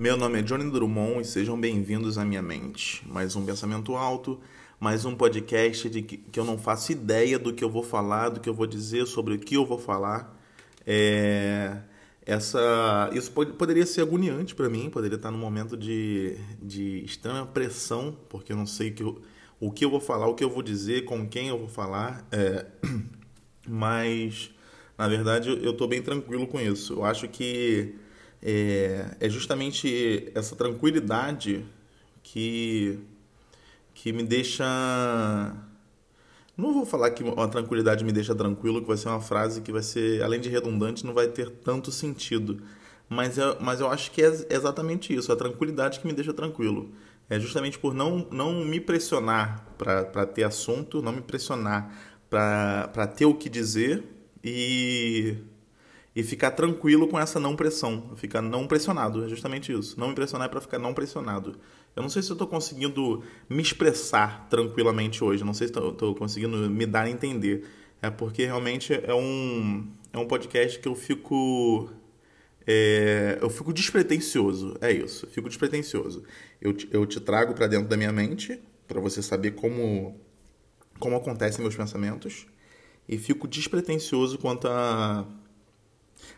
Meu nome é Johnny Drummond e sejam bem-vindos à minha mente. Mais um pensamento alto, mais um podcast de que, que, eu não faço ideia do que eu vou falar, do que eu vou dizer, sobre o que eu vou falar. É, essa, isso pode, poderia ser agoniante para mim, poderia estar num momento de, de extrema pressão, porque eu não sei que eu, o que eu vou falar, o que eu vou dizer, com quem eu vou falar. É, mas, na verdade, eu estou bem tranquilo com isso. Eu acho que é, é justamente essa tranquilidade que, que me deixa. Não vou falar que a tranquilidade me deixa tranquilo, que vai ser uma frase que vai ser, além de redundante, não vai ter tanto sentido. Mas, é, mas eu acho que é exatamente isso, a tranquilidade que me deixa tranquilo. É justamente por não, não me pressionar para ter assunto, não me pressionar para ter o que dizer e e ficar tranquilo com essa não pressão, ficar não pressionado, é justamente isso. Não me pressionar é para ficar não pressionado. Eu não sei se eu estou conseguindo me expressar tranquilamente hoje, não sei se estou conseguindo me dar a entender. É porque realmente é um, é um podcast que eu fico. É, eu fico despretensioso, é isso, fico despretensioso. Eu te, eu te trago para dentro da minha mente, para você saber como, como acontecem meus pensamentos, e fico despretensioso quanto a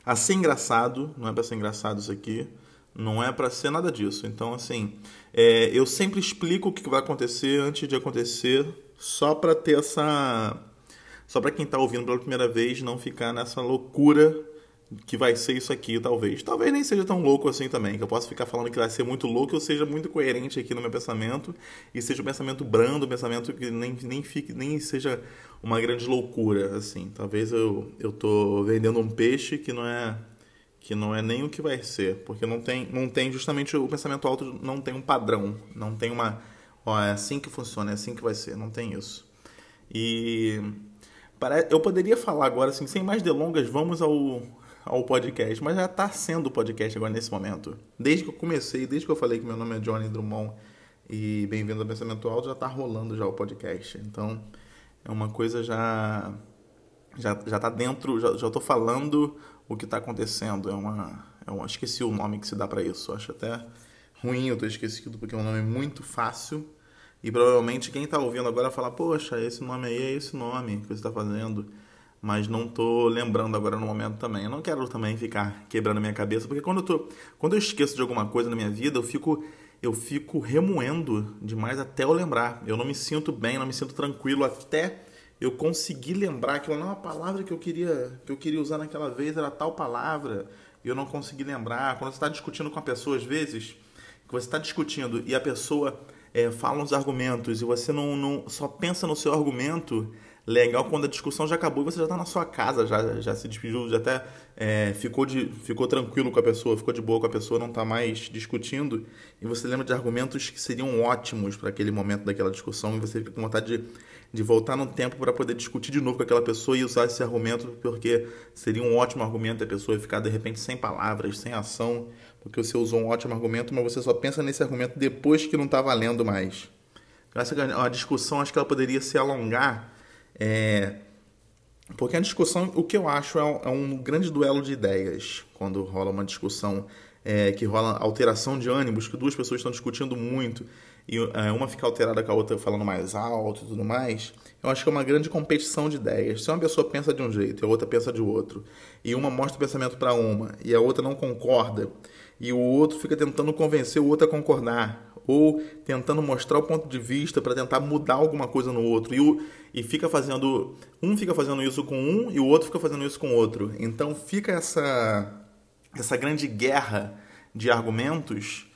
a ser engraçado, não é para ser engraçado isso aqui, não é para ser nada disso. Então, assim, é, eu sempre explico o que vai acontecer antes de acontecer, só para ter essa. Só para quem está ouvindo pela primeira vez não ficar nessa loucura que vai ser isso aqui, talvez. Talvez nem seja tão louco assim também, que eu posso ficar falando que vai ser muito louco, eu seja muito coerente aqui no meu pensamento e seja um pensamento brando, um pensamento que nem, nem, fique, nem seja uma grande loucura, assim. Talvez eu, eu tô vendendo um peixe que não é que não é nem o que vai ser, porque não tem, não tem justamente o pensamento alto não tem um padrão, não tem uma, ó, é assim que funciona, é assim que vai ser, não tem isso. E eu poderia falar agora assim, sem mais delongas, vamos ao ao podcast, mas já está sendo podcast agora nesse momento. Desde que eu comecei, desde que eu falei que meu nome é Johnny Drummond e bem-vindo ao Pensamento Alto, já está rolando já o podcast. Então, é uma coisa já já já tá dentro, já já tô falando o que está acontecendo. É uma é uma esqueci o nome que se dá para isso. Acho até ruim eu ter esquecido porque é um nome muito fácil. E provavelmente quem está ouvindo agora fala: "Poxa, esse nome aí é esse nome que você está fazendo" mas não tô lembrando agora no momento também. Eu não quero também ficar quebrando minha cabeça, porque quando eu tô, quando eu esqueço de alguma coisa na minha vida, eu fico eu fico remoendo demais até eu lembrar. Eu não me sinto bem, não me sinto tranquilo até eu conseguir lembrar que não a palavra que eu queria que eu queria usar naquela vez era tal palavra e eu não consegui lembrar. Quando você está discutindo com a pessoa às vezes, que você está discutindo e a pessoa é, fala uns argumentos e você não, não só pensa no seu argumento legal quando a discussão já acabou e você já está na sua casa, já, já se despediu, já até é, ficou, de, ficou tranquilo com a pessoa, ficou de boa com a pessoa, não está mais discutindo, e você lembra de argumentos que seriam ótimos para aquele momento daquela discussão, e você fica com vontade de, de voltar no tempo para poder discutir de novo com aquela pessoa e usar esse argumento, porque seria um ótimo argumento a pessoa ficar de repente sem palavras, sem ação, porque você usou um ótimo argumento, mas você só pensa nesse argumento depois que não está valendo mais. Essa uma discussão, acho que ela poderia se alongar é, porque a discussão, o que eu acho é um, é um grande duelo de ideias quando rola uma discussão é, que rola alteração de ânimos, que duas pessoas estão discutindo muito e é, uma fica alterada com a outra falando mais alto e tudo mais. Eu acho que é uma grande competição de ideias. Se uma pessoa pensa de um jeito e a outra pensa de outro, e uma mostra o pensamento para uma e a outra não concorda, e o outro fica tentando convencer o outro a concordar, ou tentando mostrar o ponto de vista para tentar mudar alguma coisa no outro. E, o, e fica fazendo. Um fica fazendo isso com um e o outro fica fazendo isso com o outro. Então fica essa, essa grande guerra de argumentos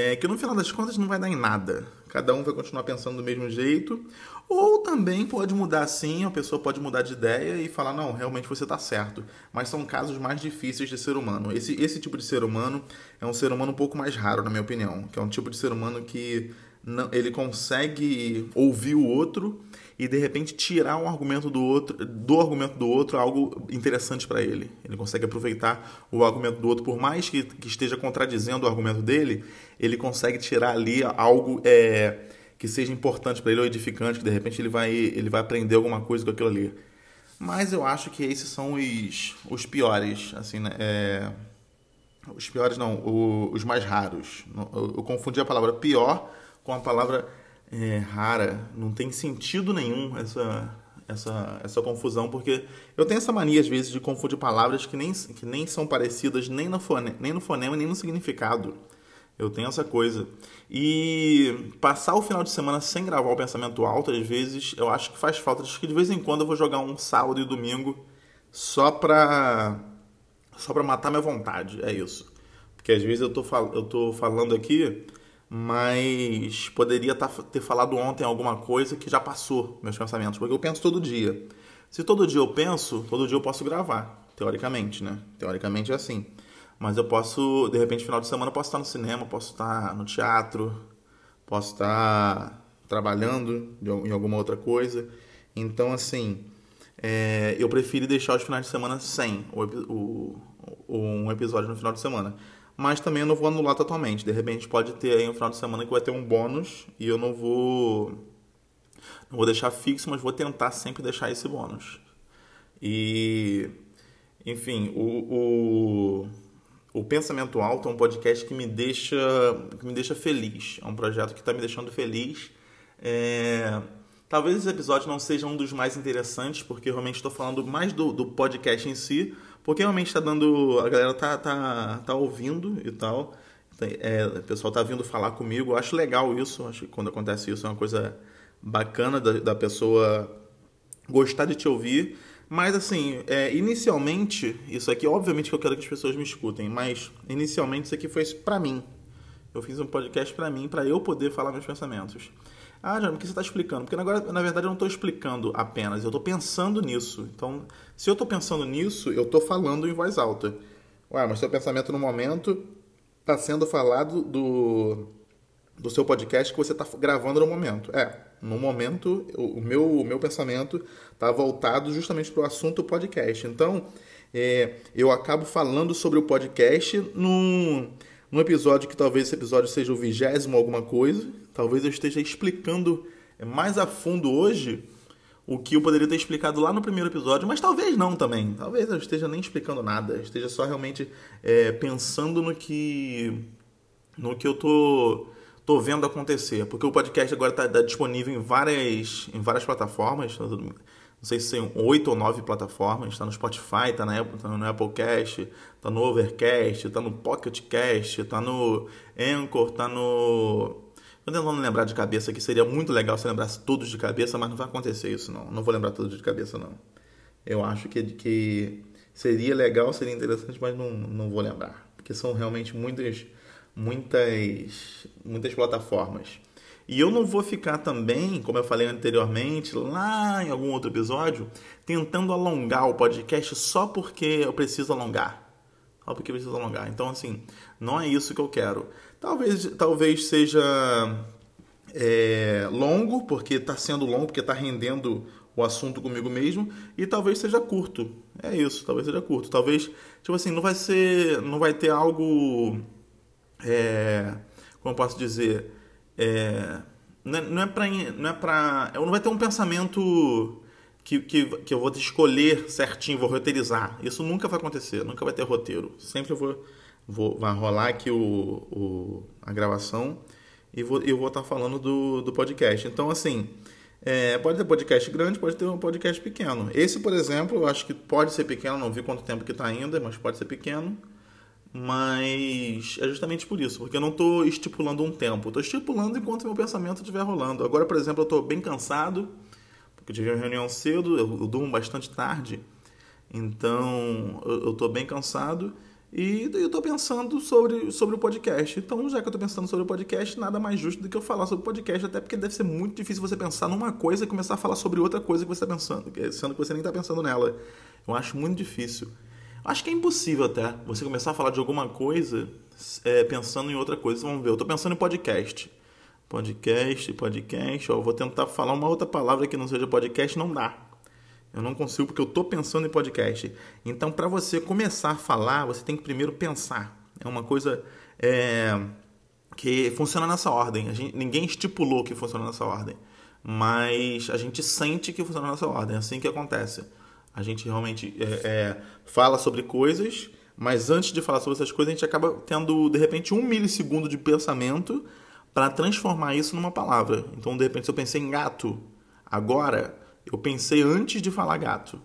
é, que no final das contas não vai dar em nada. Cada um vai continuar pensando do mesmo jeito. Ou também pode mudar sim, a pessoa pode mudar de ideia e falar, não, realmente você está certo. Mas são casos mais difíceis de ser humano. Esse, esse tipo de ser humano é um ser humano um pouco mais raro, na minha opinião. Que é um tipo de ser humano que não, ele consegue ouvir o outro e de repente tirar um argumento do outro, do argumento do outro algo interessante para ele. Ele consegue aproveitar o argumento do outro, por mais que, que esteja contradizendo o argumento dele, ele consegue tirar ali algo é, que seja importante para ele ou edificante, que de repente ele vai, ele vai aprender alguma coisa com aquilo ali. Mas eu acho que esses são os, os piores, assim, né? É, Os piores não, o, os mais raros. Eu, eu, confundi a palavra pior com a palavra é, rara. Não tem sentido nenhum essa, essa, essa confusão, porque eu tenho essa mania, às vezes, de confundir palavras que nem, que nem são parecidas nem no, fone, nem no fonema, nem no significado. Eu tenho essa coisa. E passar o final de semana sem gravar o pensamento alto, às vezes, eu acho que faz falta. Acho que de vez em quando eu vou jogar um sábado e domingo só pra, só pra matar minha vontade. É isso. Porque às vezes eu tô, eu tô falando aqui, mas poderia tá, ter falado ontem alguma coisa que já passou meus pensamentos. Porque eu penso todo dia. Se todo dia eu penso, todo dia eu posso gravar. Teoricamente, né? Teoricamente é assim. Mas eu posso, de repente, final de semana, posso estar no cinema, posso estar no teatro, posso estar trabalhando em alguma outra coisa. Então, assim, é, eu prefiro deixar os finais de semana sem o, o, um episódio no final de semana. Mas também eu não vou anular totalmente. De repente pode ter aí um final de semana que vai ter um bônus e eu não vou. Não vou deixar fixo, mas vou tentar sempre deixar esse bônus. E. Enfim, o, o o Pensamento Alto é um podcast que me deixa, que me deixa feliz. É um projeto que está me deixando feliz. É... Talvez esse episódio não seja um dos mais interessantes, porque realmente estou falando mais do, do podcast em si, porque realmente está dando. A galera tá, tá, tá ouvindo e tal. É, o pessoal tá vindo falar comigo. Eu acho legal isso. Acho que quando acontece isso é uma coisa bacana da, da pessoa gostar de te ouvir. Mas assim, é, inicialmente, isso aqui, obviamente que eu quero que as pessoas me escutem, mas inicialmente isso aqui foi para mim. Eu fiz um podcast para mim, para eu poder falar meus pensamentos. Ah, John, o que você está explicando? Porque agora, na verdade, eu não estou explicando apenas, eu estou pensando nisso. Então, se eu estou pensando nisso, eu estou falando em voz alta. Ué, mas seu pensamento no momento está sendo falado do, do seu podcast que você está gravando no momento. É, no momento, o meu, o meu pensamento está voltado justamente para o assunto podcast. Então, é, eu acabo falando sobre o podcast num, num episódio que talvez esse episódio seja o vigésimo alguma coisa. Talvez eu esteja explicando mais a fundo hoje o que eu poderia ter explicado lá no primeiro episódio, mas talvez não também. Talvez eu esteja nem explicando nada, esteja só realmente é, pensando no que no que eu tô tô vendo acontecer, porque o podcast agora está tá disponível em várias, em várias plataformas, tá não sei se são oito ou nove plataformas, está no Spotify, está na, tá no Applecast, está no Overcast, está no Pocketcast, está no Anchor, está no... Estou tentando lembrar de cabeça que seria muito legal se lembrasse todos de cabeça, mas não vai acontecer isso não, não vou lembrar todos de cabeça não. Eu acho que, que seria legal, seria interessante, mas não, não vou lembrar, porque são realmente muitas muitas, muitas plataformas. E eu não vou ficar também, como eu falei anteriormente, lá em algum outro episódio, tentando alongar o podcast só porque eu preciso alongar. Só porque eu preciso alongar. Então, assim, não é isso que eu quero. Talvez, talvez seja é, longo, porque está sendo longo, porque está rendendo o assunto comigo mesmo, e talvez seja curto. É isso, talvez seja curto. Talvez, tipo assim, não vai ser. Não vai ter algo é, como eu posso dizer, é, não é para não é para não vai ter um pensamento que, que, que eu vou escolher certinho, vou roteirizar. Isso nunca vai acontecer, nunca vai ter roteiro. Sempre eu vou, vou vai rolar aqui o, o a gravação e vou, eu vou estar falando do, do podcast. Então, assim, é, pode ter podcast grande, pode ter um podcast pequeno. Esse, por exemplo, eu acho que pode ser pequeno, não vi quanto tempo que está ainda, mas pode ser pequeno. Mas é justamente por isso, porque eu não estou estipulando um tempo, estou estipulando enquanto meu pensamento estiver rolando. Agora, por exemplo, eu estou bem cansado, porque tive uma reunião cedo, eu, eu durmo bastante tarde, então eu estou bem cansado e eu estou pensando sobre, sobre o podcast. Então, já que eu estou pensando sobre o podcast, nada mais justo do que eu falar sobre o podcast, até porque deve ser muito difícil você pensar numa coisa e começar a falar sobre outra coisa que você está pensando, sendo que você nem está pensando nela. Eu acho muito difícil. Acho que é impossível até você começar a falar de alguma coisa é, pensando em outra coisa. Vamos ver, eu estou pensando em podcast. Podcast, podcast. Ó, eu vou tentar falar uma outra palavra que não seja podcast, não dá. Eu não consigo porque eu estou pensando em podcast. Então, para você começar a falar, você tem que primeiro pensar. É uma coisa é, que funciona nessa ordem. Gente, ninguém estipulou que funciona nessa ordem. Mas a gente sente que funciona nessa ordem. É assim que acontece. A gente realmente é, é, fala sobre coisas, Mas antes de falar sobre essas coisas, a gente acaba tendo, de repente, um milissegundo de pensamento para transformar isso numa palavra. Então, de repente, se eu pensei em gato, agora eu pensei antes de falar gato.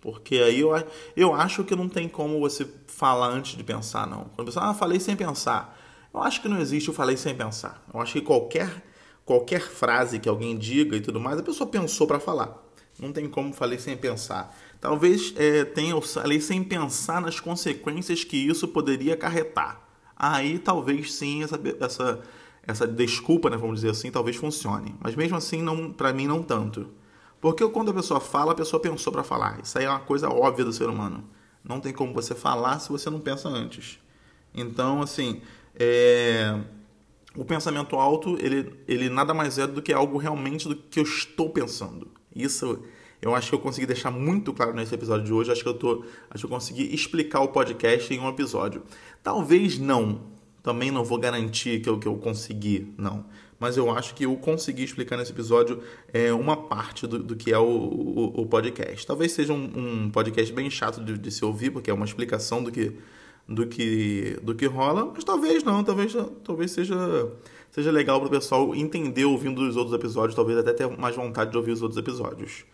Porque aí eu, eu acho que não tem como você falar antes de pensar, não. Quando você ah, falei sem pensar. Eu acho que não existe o falei sem pensar. Eu acho que qualquer, qualquer frase que alguém diga e tudo mais, a pessoa pensou para falar. Não tem como falei sem pensar. Talvez é, tenha ali sem pensar nas consequências que isso poderia acarretar. Aí talvez sim essa, essa, essa desculpa, né, vamos dizer assim, talvez funcione. Mas mesmo assim, não, para mim, não tanto. Porque quando a pessoa fala, a pessoa pensou para falar. Isso aí é uma coisa óbvia do ser humano. Não tem como você falar se você não pensa antes. Então, assim, é... o pensamento alto, ele, ele nada mais é do que algo realmente do que eu estou pensando. Isso eu acho que eu consegui deixar muito claro nesse episódio de hoje. Acho que eu tô, acho que eu consegui explicar o podcast em um episódio. Talvez não. Também não vou garantir que eu, que eu consegui, não. Mas eu acho que eu consegui explicar nesse episódio é, uma parte do, do que é o, o, o, podcast. Talvez seja um, um podcast bem chato de, de, se ouvir, porque é uma explicação do que, do que, do que rola, mas talvez não, talvez, talvez seja, seja legal para o pessoal entender ouvindo os outros episódios, talvez até ter mais vontade de ouvir os outros episódios.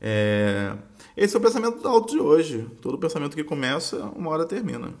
É... Esse é o pensamento alto de hoje. Todo pensamento que começa, uma hora termina.